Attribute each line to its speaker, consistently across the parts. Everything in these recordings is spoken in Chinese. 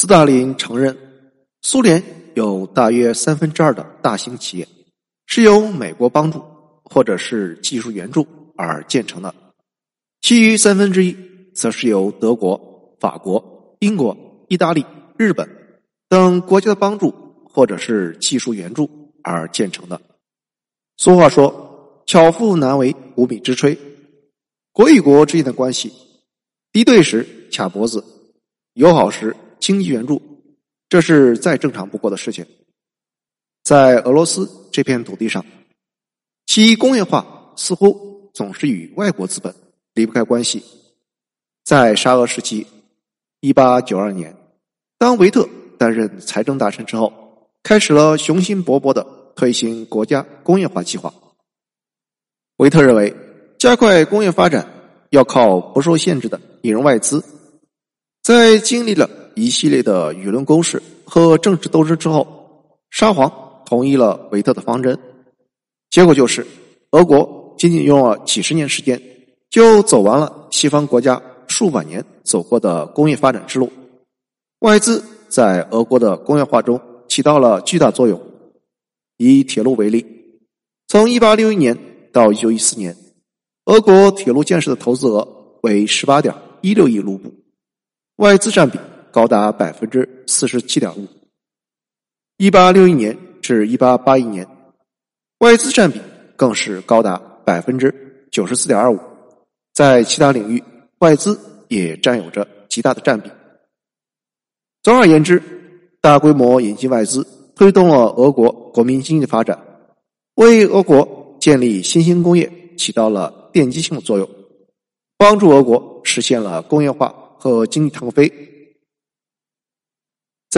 Speaker 1: 斯大林承认，苏联有大约三分之二的大型企业是由美国帮助或者是技术援助而建成的，其余三分之一则是由德国、法国、英国、意大利、日本等国家的帮助或者是技术援助而建成的。俗话说：“巧妇难为无米之炊。”国与国之间的关系，敌对时卡脖子，友好时。经济援助，这是再正常不过的事情。在俄罗斯这片土地上，其工业化似乎总是与外国资本离不开关系。在沙俄时期，一八九二年，当维特担任财政大臣之后，开始了雄心勃勃的推行国家工业化计划。维特认为，加快工业发展要靠不受限制的引入外资。在经历了一系列的舆论攻势和政治斗争之后，沙皇同意了维特的方针。结果就是，俄国仅仅用了几十年时间，就走完了西方国家数百年走过的工业发展之路。外资在俄国的工业化中起到了巨大作用。以铁路为例，从一八六一年到一九一四年，俄国铁路建设的投资额为十八点一六亿卢布，外资占比。高达百分之四十七点五。一八六一年至一八八一年，外资占比更是高达百分之九十四点二五。在其他领域，外资也占有着极大的占比。总而言之，大规模引进外资，推动了俄国国民经济的发展，为俄国建立新兴工业起到了奠基性的作用，帮助俄国实现了工业化和经济腾飞。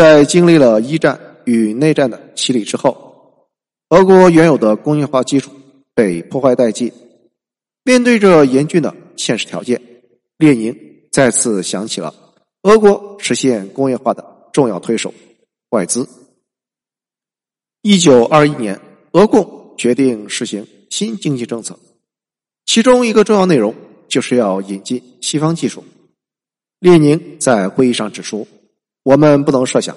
Speaker 1: 在经历了一战与内战的洗礼之后，俄国原有的工业化基础被破坏殆尽。面对着严峻的现实条件，列宁再次想起了俄国实现工业化的重要推手——外资。一九二一年，俄共决定实行新经济政策，其中一个重要内容就是要引进西方技术。列宁在会议上指出。我们不能设想，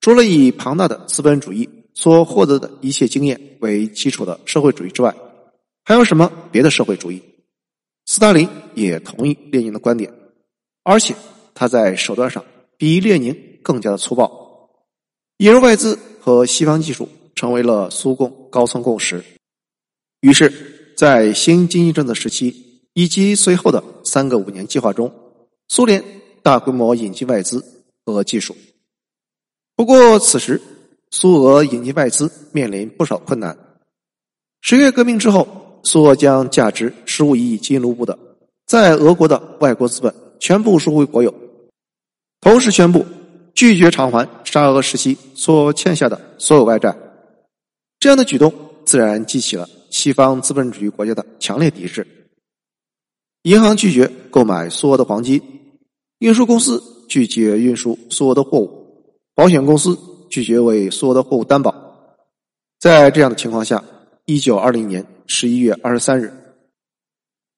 Speaker 1: 除了以庞大的资本主义所获得的一切经验为基础的社会主义之外，还有什么别的社会主义？斯大林也同意列宁的观点，而且他在手段上比列宁更加的粗暴。引入外资和西方技术成为了苏共高层共识。于是，在新经济政策时期以及随后的三个五年计划中，苏联大规模引进外资。和技术。不过，此时苏俄引进外资面临不少困难。十月革命之后，苏俄将价值十五亿金卢布的在俄国的外国资本全部收回国有，同时宣布拒绝偿还沙俄时期所欠下的所有外债。这样的举动自然激起了西方资本主义国家的强烈抵制。银行拒绝购买苏俄的黄金，运输公司。拒绝运输苏俄的货物，保险公司拒绝为苏俄的货物担保。在这样的情况下，一九二零年十一月二十三日，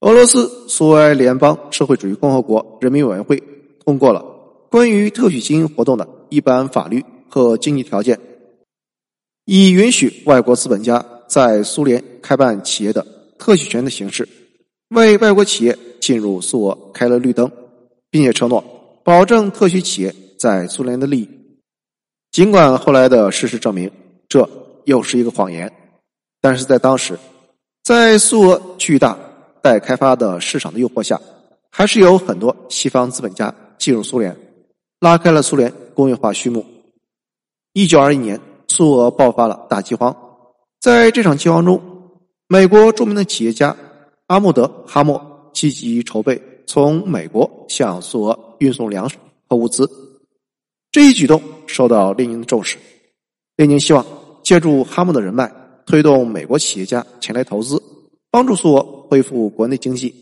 Speaker 1: 俄罗斯苏维埃联邦社会主义共和国人民委员会通过了关于特许经营活动的一般法律和经济条件，以允许外国资本家在苏联开办企业的特许权的形式，为外国企业进入苏俄开了绿灯，并且承诺。保证特许企业在苏联的利益，尽管后来的事实证明这又是一个谎言，但是在当时，在苏俄巨大待开发的市场的诱惑下，还是有很多西方资本家进入苏联，拉开了苏联工业化序幕。一九二一年，苏俄爆发了大饥荒，在这场饥荒中，美国著名的企业家阿穆德·哈默积极筹备从美国向苏俄。运送粮食和物资，这一举动受到列宁的重视。列宁希望借助哈默的人脉，推动美国企业家前来投资，帮助苏俄恢复国内经济。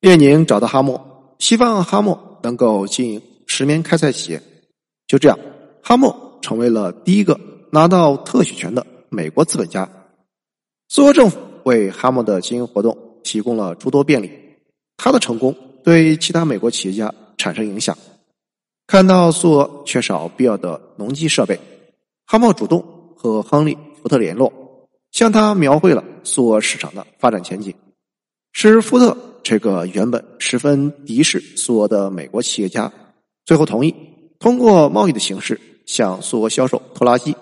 Speaker 1: 列宁找到哈默，希望哈默能够经营石棉开采企业。就这样，哈默成为了第一个拿到特许权的美国资本家。苏俄政府为哈默的经营活动提供了诸多便利，他的成功。对其他美国企业家产生影响。看到苏俄缺少必要的农机设备，哈默主动和亨利·福特联络，向他描绘了苏俄市场的发展前景，使福特这个原本十分敌视苏俄的美国企业家，最后同意通过贸易的形式向苏俄销售拖拉机。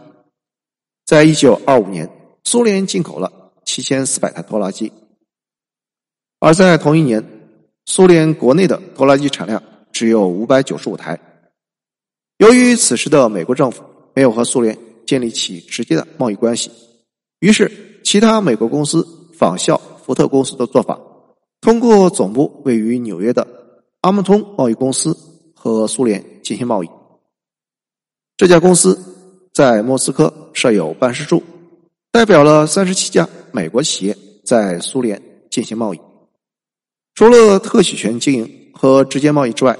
Speaker 1: 在一九二五年，苏联进口了七千四百台拖拉机，而在同一年，苏联国内的拖拉机产量只有五百九十五台。由于此时的美国政府没有和苏联建立起直接的贸易关系，于是其他美国公司仿效福特公司的做法，通过总部位于纽约的阿姆通贸易公司和苏联进行贸易。这家公司在莫斯科设有办事处，代表了三十七家美国企业在苏联进行贸易。除了特许权经营和直接贸易之外，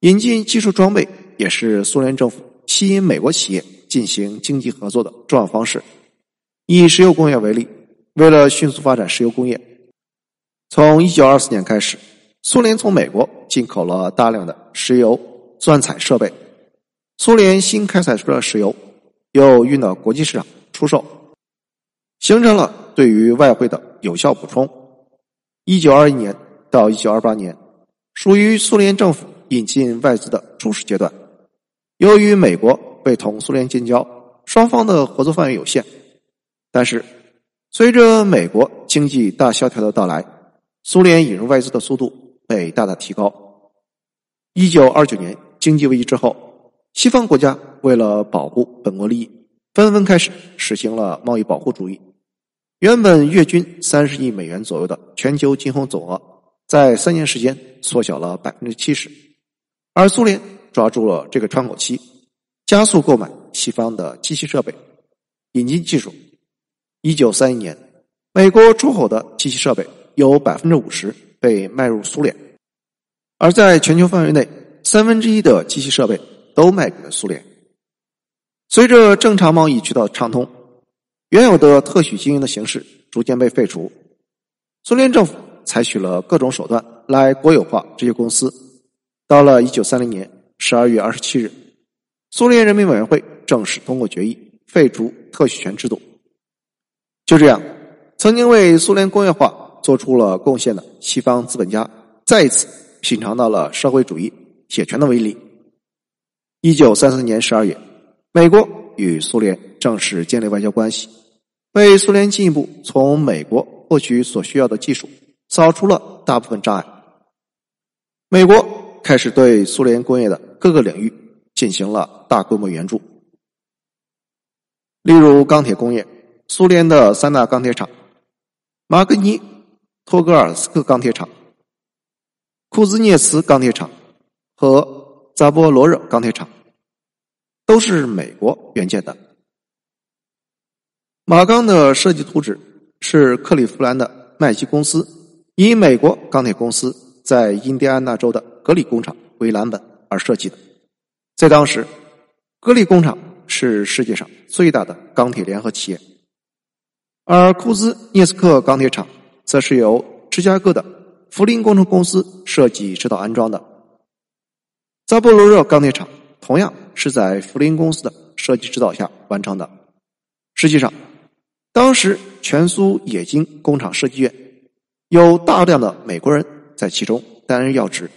Speaker 1: 引进技术装备。也是苏联政府吸引美国企业进行经济合作的重要方式。以石油工业为例，为了迅速发展石油工业，从一九二四年开始，苏联从美国进口了大量的石油钻采设备。苏联新开采出的石油又运到国际市场出售，形成了对于外汇的有效补充。一九二一年到一九二八年，属于苏联政府引进外资的初始阶段。由于美国被同苏联建交，双方的合作范围有限。但是，随着美国经济大萧条的到来，苏联引入外资的速度被大大提高。一九二九年经济危机之后，西方国家为了保护本国利益，纷纷开始实行了贸易保护主义。原本月均三十亿美元左右的全球进口总额，在三年时间缩小了百分之七十，而苏联。抓住了这个窗口期，加速购买西方的机器设备，引进技术。一九三一年，美国出口的机器设备有百分之五十被卖入苏联，而在全球范围内，三分之一的机器设备都卖给了苏联。随着正常贸易渠道畅通，原有的特许经营的形式逐渐被废除，苏联政府采取了各种手段来国有化这些公司。到了一九三零年。十二月二十七日，苏联人民委员会正式通过决议，废除特许权制度。就这样，曾经为苏联工业化做出了贡献的西方资本家，再一次品尝到了社会主义铁拳的威力。一九三四年十二月，美国与苏联正式建立外交关系，为苏联进一步从美国获取所需要的技术扫除了大部分障碍。美国。开始对苏联工业的各个领域进行了大规模援助，例如钢铁工业，苏联的三大钢铁厂——马格尼托格尔斯克钢铁厂、库兹涅茨钢铁厂和扎波罗热钢铁厂，都是美国援建的。马钢的设计图纸是克利夫兰的麦基公司以美国钢铁公司在印第安纳州的。格里工厂为蓝本而设计的，在当时，格里工厂是世界上最大的钢铁联合企业，而库兹涅斯克钢铁厂则是由芝加哥的福林工程公司设计指导安装的。扎波罗热钢铁厂同样是在福林公司的设计指导下完成的。实际上，当时全苏冶金工厂设计院有大量的美国人在其中担任要职。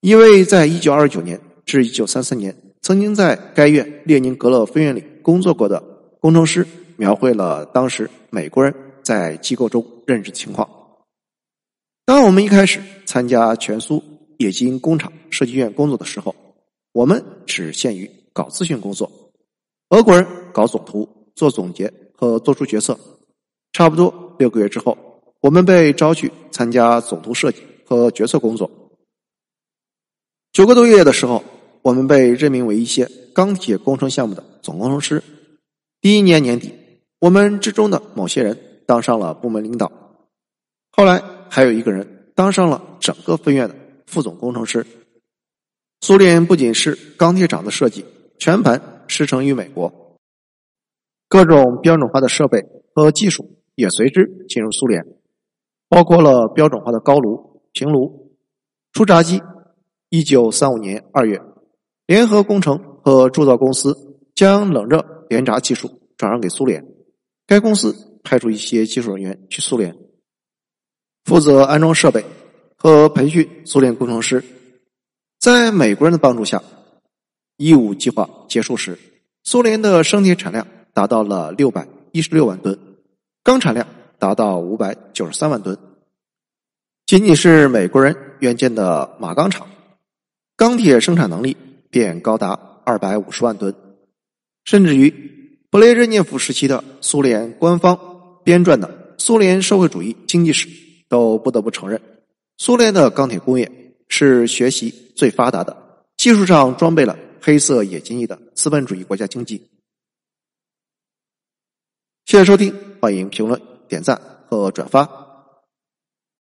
Speaker 1: 一位在一九二九年至一九三四年曾经在该院列宁格勒分院里工作过的工程师，描绘了当时美国人在机构中任职情况。当我们一开始参加全苏冶金工厂设计院工作的时候，我们只限于搞咨询工作，俄国人搞总图、做总结和做出决策。差不多六个月之后，我们被招去参加总图设计和决策工作。九个多月的时候，我们被任命为一些钢铁工程项目的总工程师。第一年年底，我们之中的某些人当上了部门领导。后来还有一个人当上了整个分院的副总工程师。苏联不仅是钢铁厂的设计全盘师承于美国，各种标准化的设备和技术也随之进入苏联，包括了标准化的高炉、平炉、初轧机。一九三五年二月，联合工程和铸造公司将冷热连闸技术转让给苏联。该公司派出一些技术人员去苏联，负责安装设备和培训苏联工程师。在美国人的帮助下，一五计划结束时，苏联的生铁产量达到了六百一十六万吨，钢产量达到五百九十三万吨。仅仅是美国人援建的马钢厂，钢铁生产能力便高达二百五十万吨，甚至于布雷日涅夫时期的苏联官方编撰的《苏联社会主义经济史》都不得不承认，苏联的钢铁工业是学习最发达的、技术上装备了黑色冶金翼的资本主义国家经济。谢谢收听，欢迎评论、点赞和转发。